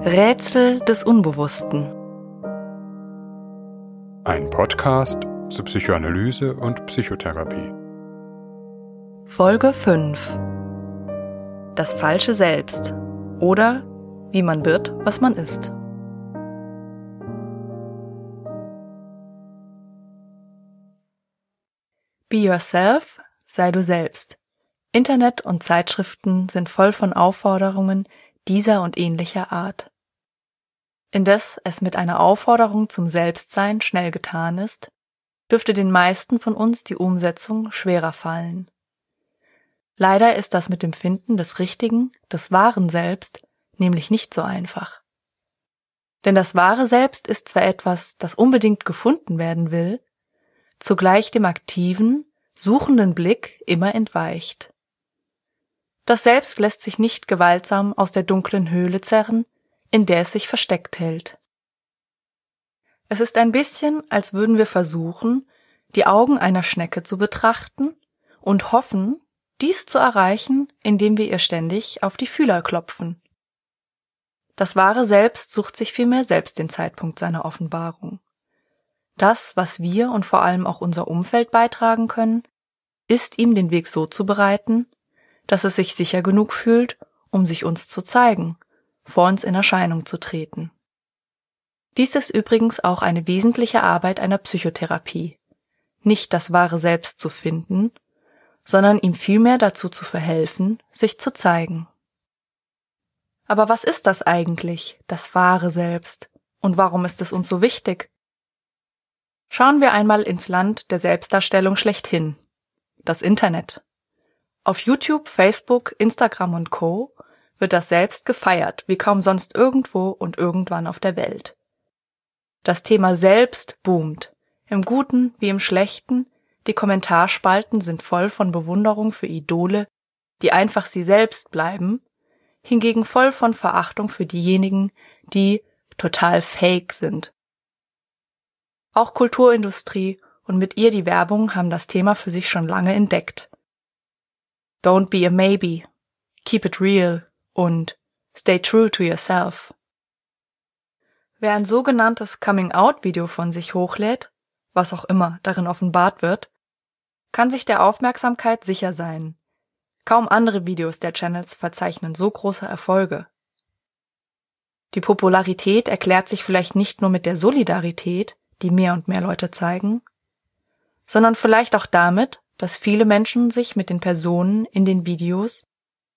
Rätsel des Unbewussten. Ein Podcast zur Psychoanalyse und Psychotherapie. Folge 5. Das falsche Selbst oder wie man wird, was man ist. Be yourself, sei du selbst. Internet und Zeitschriften sind voll von Aufforderungen, dieser und ähnlicher Art. Indes es mit einer Aufforderung zum Selbstsein schnell getan ist, dürfte den meisten von uns die Umsetzung schwerer fallen. Leider ist das mit dem Finden des richtigen, des wahren Selbst nämlich nicht so einfach. Denn das wahre Selbst ist zwar etwas, das unbedingt gefunden werden will, zugleich dem aktiven, suchenden Blick immer entweicht. Das Selbst lässt sich nicht gewaltsam aus der dunklen Höhle zerren, in der es sich versteckt hält. Es ist ein bisschen, als würden wir versuchen, die Augen einer Schnecke zu betrachten und hoffen, dies zu erreichen, indem wir ihr ständig auf die Fühler klopfen. Das wahre Selbst sucht sich vielmehr selbst den Zeitpunkt seiner Offenbarung. Das, was wir und vor allem auch unser Umfeld beitragen können, ist ihm den Weg so zu bereiten, dass es sich sicher genug fühlt, um sich uns zu zeigen, vor uns in Erscheinung zu treten. Dies ist übrigens auch eine wesentliche Arbeit einer Psychotherapie. Nicht das wahre Selbst zu finden, sondern ihm vielmehr dazu zu verhelfen, sich zu zeigen. Aber was ist das eigentlich, das wahre Selbst? Und warum ist es uns so wichtig? Schauen wir einmal ins Land der Selbstdarstellung schlechthin. Das Internet. Auf YouTube, Facebook, Instagram und Co. wird das Selbst gefeiert, wie kaum sonst irgendwo und irgendwann auf der Welt. Das Thema Selbst boomt, im Guten wie im Schlechten, die Kommentarspalten sind voll von Bewunderung für Idole, die einfach sie selbst bleiben, hingegen voll von Verachtung für diejenigen, die total fake sind. Auch Kulturindustrie und mit ihr die Werbung haben das Thema für sich schon lange entdeckt. Don't be a maybe, keep it real und stay true to yourself. Wer ein sogenanntes Coming-out-Video von sich hochlädt, was auch immer darin offenbart wird, kann sich der Aufmerksamkeit sicher sein. Kaum andere Videos der Channels verzeichnen so große Erfolge. Die Popularität erklärt sich vielleicht nicht nur mit der Solidarität, die mehr und mehr Leute zeigen, sondern vielleicht auch damit, dass viele Menschen sich mit den Personen in den Videos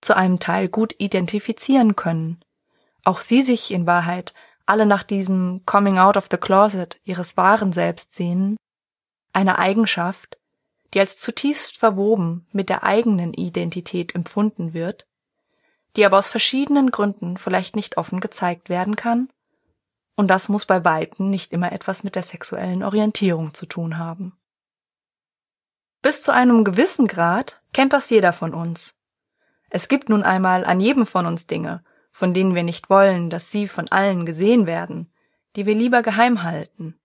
zu einem Teil gut identifizieren können. Auch sie sich in Wahrheit alle nach diesem Coming out of the Closet ihres wahren Selbst sehen, eine Eigenschaft, die als zutiefst verwoben mit der eigenen Identität empfunden wird, die aber aus verschiedenen Gründen vielleicht nicht offen gezeigt werden kann, und das muss bei Weitem nicht immer etwas mit der sexuellen Orientierung zu tun haben. Bis zu einem gewissen Grad kennt das jeder von uns. Es gibt nun einmal an jedem von uns Dinge, von denen wir nicht wollen, dass sie von allen gesehen werden, die wir lieber geheim halten.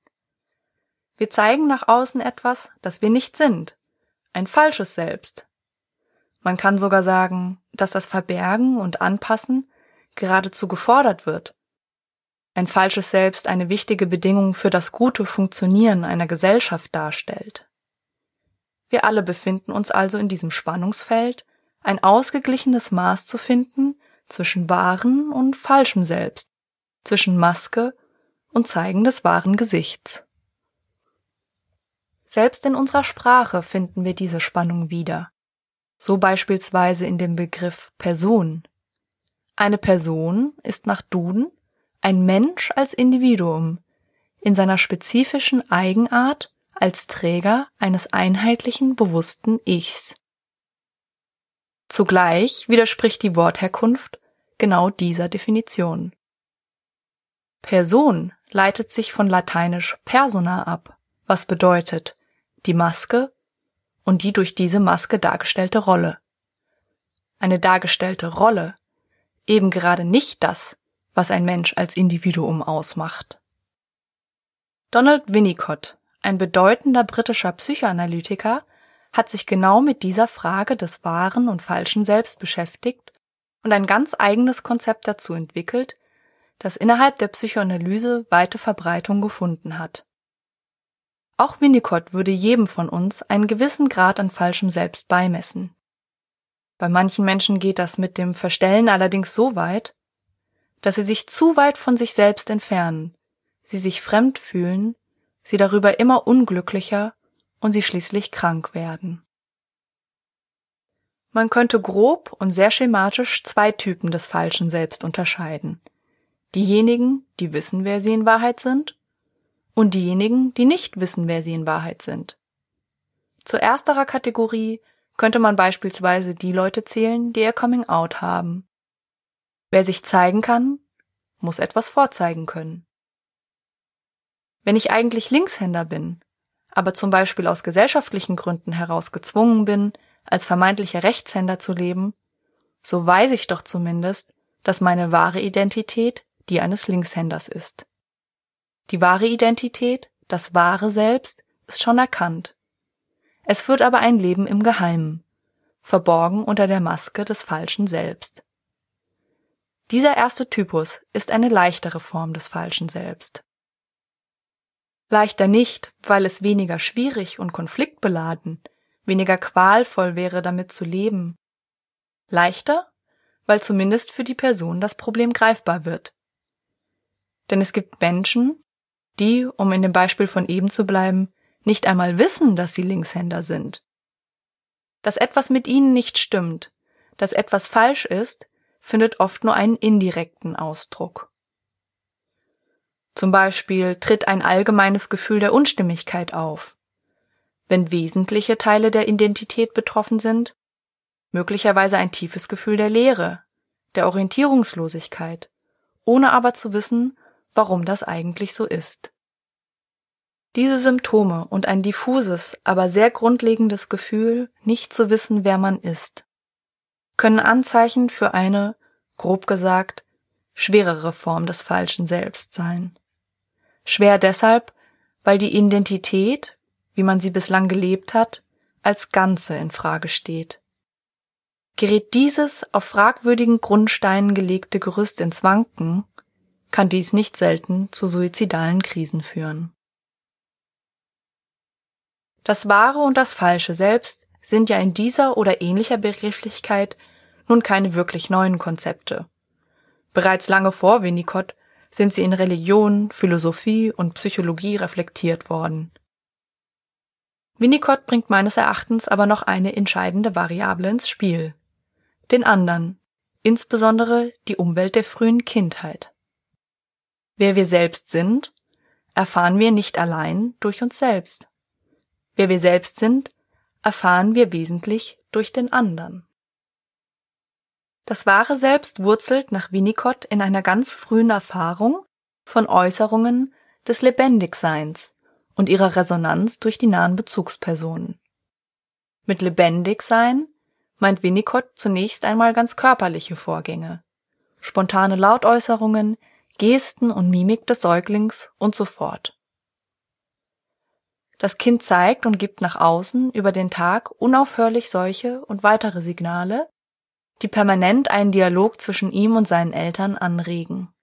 Wir zeigen nach außen etwas, das wir nicht sind, ein falsches Selbst. Man kann sogar sagen, dass das Verbergen und Anpassen geradezu gefordert wird. Ein falsches Selbst eine wichtige Bedingung für das gute Funktionieren einer Gesellschaft darstellt. Wir alle befinden uns also in diesem Spannungsfeld, ein ausgeglichenes Maß zu finden zwischen wahren und falschem Selbst, zwischen Maske und Zeigen des wahren Gesichts. Selbst in unserer Sprache finden wir diese Spannung wieder, so beispielsweise in dem Begriff Person. Eine Person ist nach Duden ein Mensch als Individuum, in seiner spezifischen Eigenart als Träger eines einheitlichen, bewussten Ichs. Zugleich widerspricht die Wortherkunft genau dieser Definition. Person leitet sich von lateinisch persona ab, was bedeutet die Maske und die durch diese Maske dargestellte Rolle. Eine dargestellte Rolle, eben gerade nicht das, was ein Mensch als Individuum ausmacht. Donald Winnicott ein bedeutender britischer Psychoanalytiker, hat sich genau mit dieser Frage des wahren und falschen Selbst beschäftigt und ein ganz eigenes Konzept dazu entwickelt, das innerhalb der Psychoanalyse weite Verbreitung gefunden hat. Auch Winnicott würde jedem von uns einen gewissen Grad an falschem Selbst beimessen. Bei manchen Menschen geht das mit dem Verstellen allerdings so weit, dass sie sich zu weit von sich selbst entfernen, sie sich fremd fühlen, sie darüber immer unglücklicher und sie schließlich krank werden. Man könnte grob und sehr schematisch zwei Typen des falschen Selbst unterscheiden. Diejenigen, die wissen, wer sie in Wahrheit sind, und diejenigen, die nicht wissen, wer sie in Wahrheit sind. Zu ersterer Kategorie könnte man beispielsweise die Leute zählen, die ihr Coming Out haben. Wer sich zeigen kann, muss etwas vorzeigen können. Wenn ich eigentlich Linkshänder bin, aber zum Beispiel aus gesellschaftlichen Gründen heraus gezwungen bin, als vermeintlicher Rechtshänder zu leben, so weiß ich doch zumindest, dass meine wahre Identität die eines Linkshänders ist. Die wahre Identität, das wahre Selbst, ist schon erkannt. Es führt aber ein Leben im Geheimen, verborgen unter der Maske des falschen Selbst. Dieser erste Typus ist eine leichtere Form des falschen Selbst. Leichter nicht, weil es weniger schwierig und konfliktbeladen, weniger qualvoll wäre, damit zu leben. Leichter, weil zumindest für die Person das Problem greifbar wird. Denn es gibt Menschen, die, um in dem Beispiel von eben zu bleiben, nicht einmal wissen, dass sie Linkshänder sind. Dass etwas mit ihnen nicht stimmt, dass etwas falsch ist, findet oft nur einen indirekten Ausdruck. Zum Beispiel tritt ein allgemeines Gefühl der Unstimmigkeit auf, wenn wesentliche Teile der Identität betroffen sind, möglicherweise ein tiefes Gefühl der Leere, der Orientierungslosigkeit, ohne aber zu wissen, warum das eigentlich so ist. Diese Symptome und ein diffuses, aber sehr grundlegendes Gefühl, nicht zu wissen, wer man ist, können Anzeichen für eine, grob gesagt, schwerere Form des falschen Selbst sein. Schwer deshalb, weil die Identität, wie man sie bislang gelebt hat, als Ganze in Frage steht. Gerät dieses auf fragwürdigen Grundsteinen gelegte Gerüst ins Wanken, kann dies nicht selten zu suizidalen Krisen führen. Das Wahre und das Falsche selbst sind ja in dieser oder ähnlicher Begrifflichkeit nun keine wirklich neuen Konzepte. Bereits lange vor Winnicott sind sie in Religion, Philosophie und Psychologie reflektiert worden. Winnicott bringt meines Erachtens aber noch eine entscheidende Variable ins Spiel. Den anderen, insbesondere die Umwelt der frühen Kindheit. Wer wir selbst sind, erfahren wir nicht allein durch uns selbst. Wer wir selbst sind, erfahren wir wesentlich durch den anderen. Das wahre Selbst wurzelt nach Winnicott in einer ganz frühen Erfahrung von Äußerungen des Lebendigseins und ihrer Resonanz durch die nahen Bezugspersonen. Mit Lebendigsein meint Winnicott zunächst einmal ganz körperliche Vorgänge, spontane Lautäußerungen, Gesten und Mimik des Säuglings und so fort. Das Kind zeigt und gibt nach außen über den Tag unaufhörlich solche und weitere Signale, die permanent einen Dialog zwischen ihm und seinen Eltern anregen.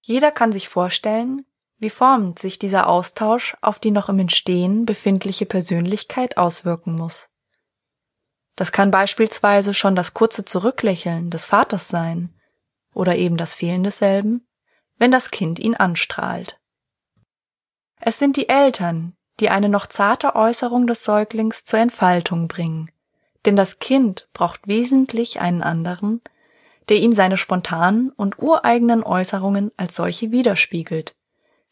Jeder kann sich vorstellen, wie formend sich dieser Austausch auf die noch im Entstehen befindliche Persönlichkeit auswirken muss. Das kann beispielsweise schon das kurze Zurücklächeln des Vaters sein oder eben das Fehlen desselben, wenn das Kind ihn anstrahlt. Es sind die Eltern, die eine noch zarte Äußerung des Säuglings zur Entfaltung bringen, denn das Kind braucht wesentlich einen anderen, der ihm seine spontanen und ureigenen Äußerungen als solche widerspiegelt,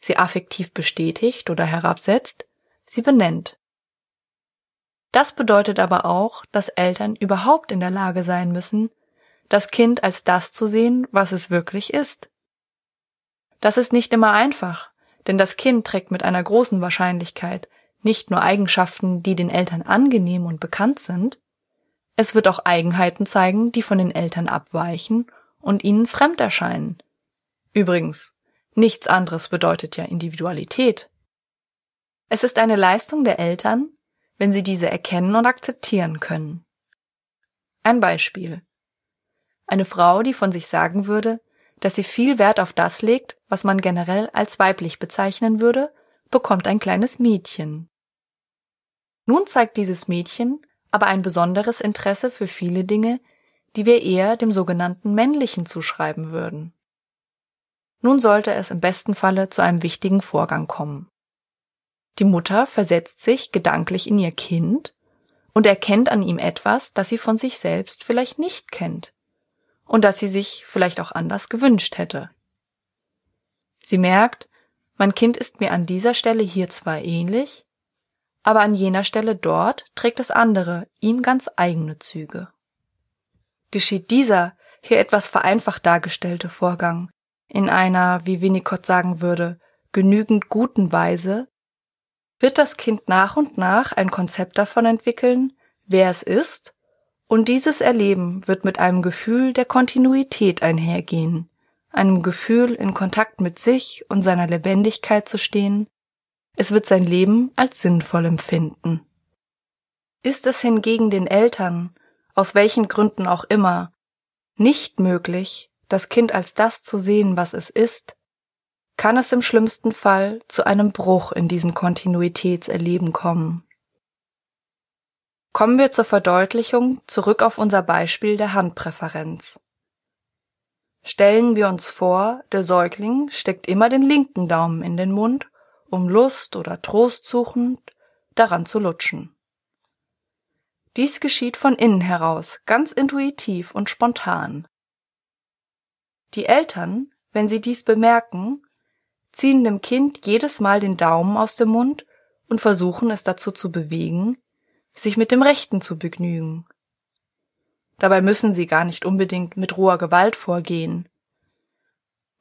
sie affektiv bestätigt oder herabsetzt, sie benennt. Das bedeutet aber auch, dass Eltern überhaupt in der Lage sein müssen, das Kind als das zu sehen, was es wirklich ist. Das ist nicht immer einfach, denn das Kind trägt mit einer großen Wahrscheinlichkeit nicht nur Eigenschaften, die den Eltern angenehm und bekannt sind, es wird auch Eigenheiten zeigen, die von den Eltern abweichen und ihnen fremd erscheinen. Übrigens, nichts anderes bedeutet ja Individualität. Es ist eine Leistung der Eltern, wenn sie diese erkennen und akzeptieren können. Ein Beispiel. Eine Frau, die von sich sagen würde, dass sie viel Wert auf das legt, was man generell als weiblich bezeichnen würde, bekommt ein kleines Mädchen. Nun zeigt dieses Mädchen aber ein besonderes Interesse für viele Dinge, die wir eher dem sogenannten männlichen zuschreiben würden. Nun sollte es im besten Falle zu einem wichtigen Vorgang kommen. Die Mutter versetzt sich gedanklich in ihr Kind und erkennt an ihm etwas, das sie von sich selbst vielleicht nicht kennt und das sie sich vielleicht auch anders gewünscht hätte. Sie merkt, mein Kind ist mir an dieser Stelle hier zwar ähnlich, aber an jener Stelle dort trägt es andere, ihm ganz eigene Züge. Geschieht dieser, hier etwas vereinfacht dargestellte Vorgang, in einer, wie Winnicott sagen würde, genügend guten Weise, wird das Kind nach und nach ein Konzept davon entwickeln, wer es ist, und dieses Erleben wird mit einem Gefühl der Kontinuität einhergehen, einem Gefühl in Kontakt mit sich und seiner Lebendigkeit zu stehen, es wird sein Leben als sinnvoll empfinden. Ist es hingegen den Eltern, aus welchen Gründen auch immer, nicht möglich, das Kind als das zu sehen, was es ist, kann es im schlimmsten Fall zu einem Bruch in diesem Kontinuitätserleben kommen. Kommen wir zur Verdeutlichung zurück auf unser Beispiel der Handpräferenz. Stellen wir uns vor, der Säugling steckt immer den linken Daumen in den Mund, um Lust oder Trost suchend daran zu lutschen. Dies geschieht von innen heraus, ganz intuitiv und spontan. Die Eltern, wenn sie dies bemerken, ziehen dem Kind jedes Mal den Daumen aus dem Mund und versuchen es dazu zu bewegen, sich mit dem Rechten zu begnügen. Dabei müssen sie gar nicht unbedingt mit roher Gewalt vorgehen.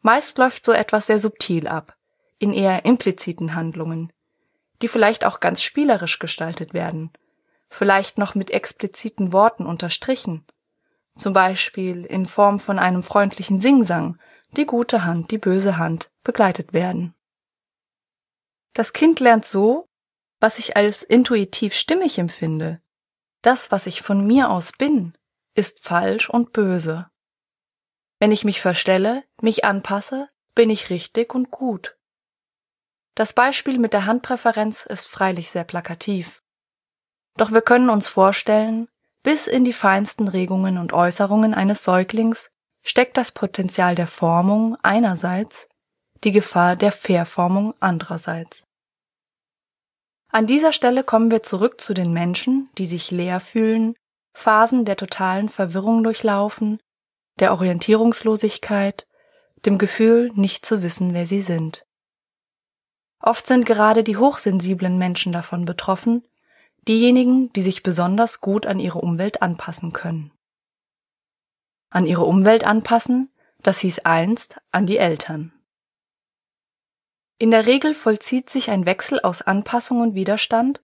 Meist läuft so etwas sehr subtil ab, in eher impliziten Handlungen, die vielleicht auch ganz spielerisch gestaltet werden, vielleicht noch mit expliziten Worten unterstrichen, zum Beispiel in Form von einem freundlichen Singsang, die gute Hand, die böse Hand, begleitet werden. Das Kind lernt so, was ich als intuitiv stimmig empfinde. Das, was ich von mir aus bin, ist falsch und böse. Wenn ich mich verstelle, mich anpasse, bin ich richtig und gut. Das Beispiel mit der Handpräferenz ist freilich sehr plakativ. Doch wir können uns vorstellen, bis in die feinsten Regungen und Äußerungen eines Säuglings steckt das Potenzial der Formung einerseits, die Gefahr der Verformung andererseits. An dieser Stelle kommen wir zurück zu den Menschen, die sich leer fühlen, Phasen der totalen Verwirrung durchlaufen, der Orientierungslosigkeit, dem Gefühl, nicht zu wissen, wer sie sind. Oft sind gerade die hochsensiblen Menschen davon betroffen, diejenigen, die sich besonders gut an ihre Umwelt anpassen können. An ihre Umwelt anpassen, das hieß einst an die Eltern. In der Regel vollzieht sich ein Wechsel aus Anpassung und Widerstand,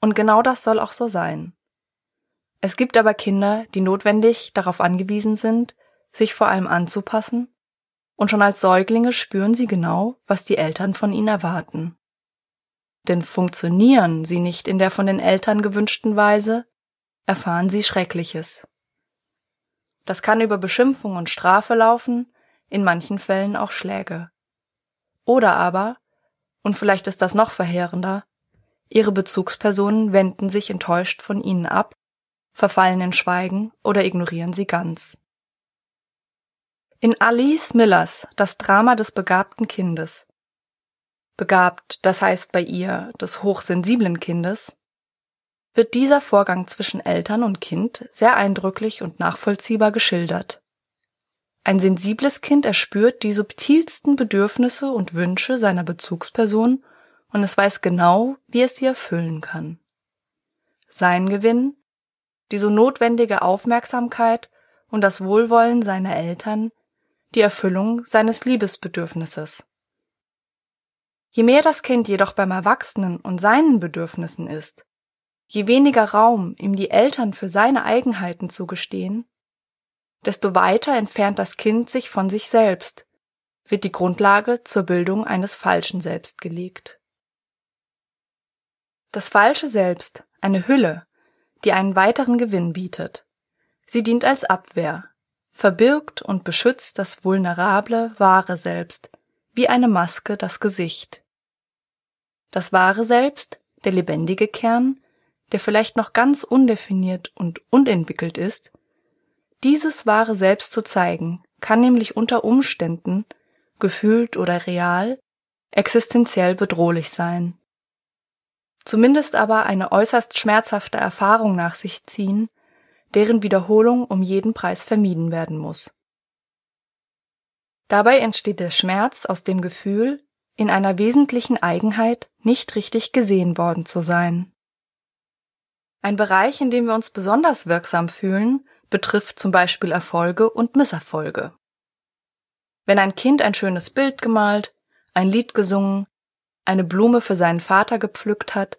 und genau das soll auch so sein. Es gibt aber Kinder, die notwendig darauf angewiesen sind, sich vor allem anzupassen und schon als Säuglinge spüren sie genau, was die Eltern von ihnen erwarten. Denn funktionieren sie nicht in der von den Eltern gewünschten Weise, erfahren sie Schreckliches. Das kann über Beschimpfung und Strafe laufen, in manchen Fällen auch Schläge. Oder aber, und vielleicht ist das noch verheerender, ihre Bezugspersonen wenden sich enttäuscht von ihnen ab, verfallen in Schweigen oder ignorieren sie ganz. In Alice Millers Das Drama des begabten Kindes. Begabt, das heißt bei ihr des hochsensiblen Kindes, wird dieser Vorgang zwischen Eltern und Kind sehr eindrücklich und nachvollziehbar geschildert. Ein sensibles Kind erspürt die subtilsten Bedürfnisse und Wünsche seiner Bezugsperson und es weiß genau, wie es sie erfüllen kann. Sein Gewinn, die so notwendige Aufmerksamkeit und das Wohlwollen seiner Eltern die Erfüllung seines Liebesbedürfnisses. Je mehr das Kind jedoch beim Erwachsenen und seinen Bedürfnissen ist, je weniger Raum ihm die Eltern für seine Eigenheiten zugestehen, desto weiter entfernt das Kind sich von sich selbst, wird die Grundlage zur Bildung eines falschen Selbst gelegt. Das falsche Selbst, eine Hülle, die einen weiteren Gewinn bietet. Sie dient als Abwehr, verbirgt und beschützt das vulnerable, wahre Selbst, wie eine Maske das Gesicht. Das wahre Selbst, der lebendige Kern, der vielleicht noch ganz undefiniert und unentwickelt ist, dieses wahre Selbst zu zeigen, kann nämlich unter Umständen, gefühlt oder real, existenziell bedrohlich sein. Zumindest aber eine äußerst schmerzhafte Erfahrung nach sich ziehen, deren Wiederholung um jeden Preis vermieden werden muss. Dabei entsteht der Schmerz aus dem Gefühl, in einer wesentlichen Eigenheit nicht richtig gesehen worden zu sein. Ein Bereich, in dem wir uns besonders wirksam fühlen, betrifft zum Beispiel Erfolge und Misserfolge. Wenn ein Kind ein schönes Bild gemalt, ein Lied gesungen, eine Blume für seinen Vater gepflückt hat,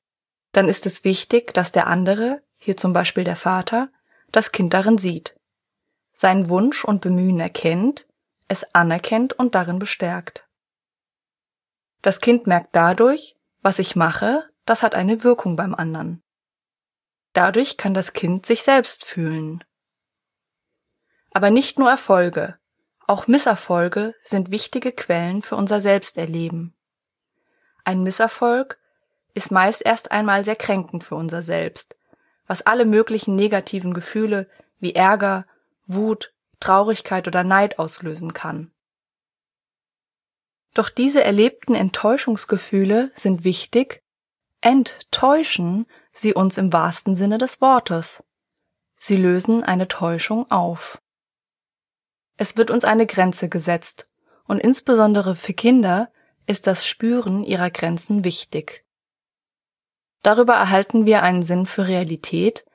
dann ist es wichtig, dass der andere, hier zum Beispiel der Vater, das Kind darin sieht, seinen Wunsch und Bemühen erkennt, es anerkennt und darin bestärkt. Das Kind merkt dadurch, was ich mache, das hat eine Wirkung beim anderen. Dadurch kann das Kind sich selbst fühlen. Aber nicht nur Erfolge, auch Misserfolge sind wichtige Quellen für unser Selbsterleben. Ein Misserfolg ist meist erst einmal sehr kränkend für unser Selbst, was alle möglichen negativen Gefühle wie Ärger, Wut, Traurigkeit oder Neid auslösen kann. Doch diese erlebten Enttäuschungsgefühle sind wichtig, enttäuschen sie uns im wahrsten Sinne des Wortes. Sie lösen eine Täuschung auf. Es wird uns eine Grenze gesetzt, und insbesondere für Kinder ist das Spüren ihrer Grenzen wichtig. Darüber erhalten wir einen Sinn für Realität,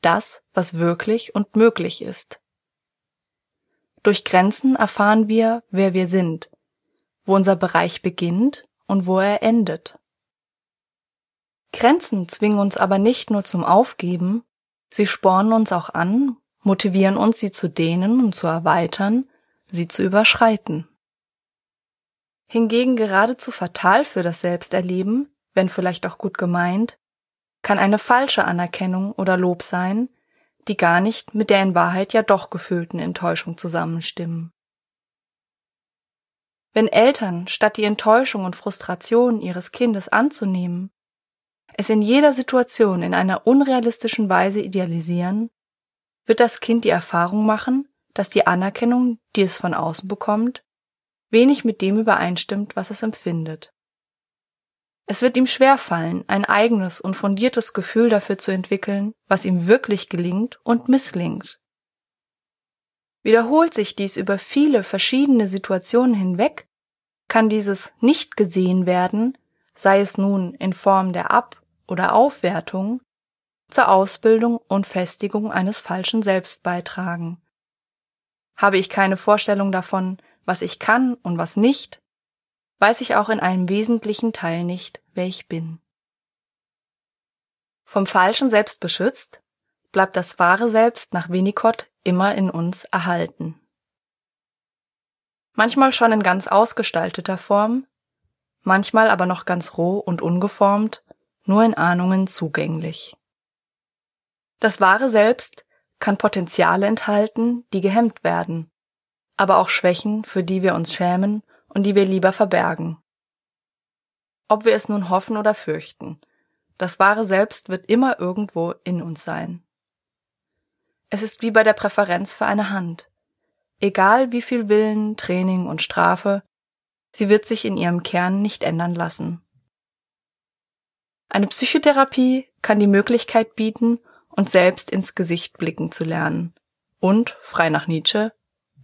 das, was wirklich und möglich ist. Durch Grenzen erfahren wir, wer wir sind, wo unser Bereich beginnt und wo er endet. Grenzen zwingen uns aber nicht nur zum Aufgeben, sie spornen uns auch an, motivieren uns, sie zu dehnen und zu erweitern, sie zu überschreiten. Hingegen geradezu fatal für das Selbsterleben wenn vielleicht auch gut gemeint, kann eine falsche Anerkennung oder Lob sein, die gar nicht mit der in Wahrheit ja doch gefühlten Enttäuschung zusammenstimmen. Wenn Eltern statt die Enttäuschung und Frustration ihres Kindes anzunehmen, es in jeder Situation in einer unrealistischen Weise idealisieren, wird das Kind die Erfahrung machen, dass die Anerkennung, die es von außen bekommt, wenig mit dem übereinstimmt, was es empfindet. Es wird ihm schwerfallen, ein eigenes und fundiertes Gefühl dafür zu entwickeln, was ihm wirklich gelingt und misslingt. Wiederholt sich dies über viele verschiedene Situationen hinweg, kann dieses nicht gesehen werden, sei es nun in Form der Ab- oder Aufwertung, zur Ausbildung und Festigung eines falschen Selbst beitragen. Habe ich keine Vorstellung davon, was ich kann und was nicht, weiß ich auch in einem wesentlichen Teil nicht, wer ich bin. Vom falschen Selbst beschützt, bleibt das wahre Selbst nach Winnicott immer in uns erhalten. Manchmal schon in ganz ausgestalteter Form, manchmal aber noch ganz roh und ungeformt, nur in Ahnungen zugänglich. Das wahre Selbst kann Potenziale enthalten, die gehemmt werden, aber auch Schwächen, für die wir uns schämen und die wir lieber verbergen. Ob wir es nun hoffen oder fürchten, das wahre Selbst wird immer irgendwo in uns sein. Es ist wie bei der Präferenz für eine Hand. Egal wie viel Willen, Training und Strafe, sie wird sich in ihrem Kern nicht ändern lassen. Eine Psychotherapie kann die Möglichkeit bieten, uns selbst ins Gesicht blicken zu lernen und, frei nach Nietzsche,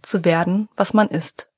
zu werden, was man ist.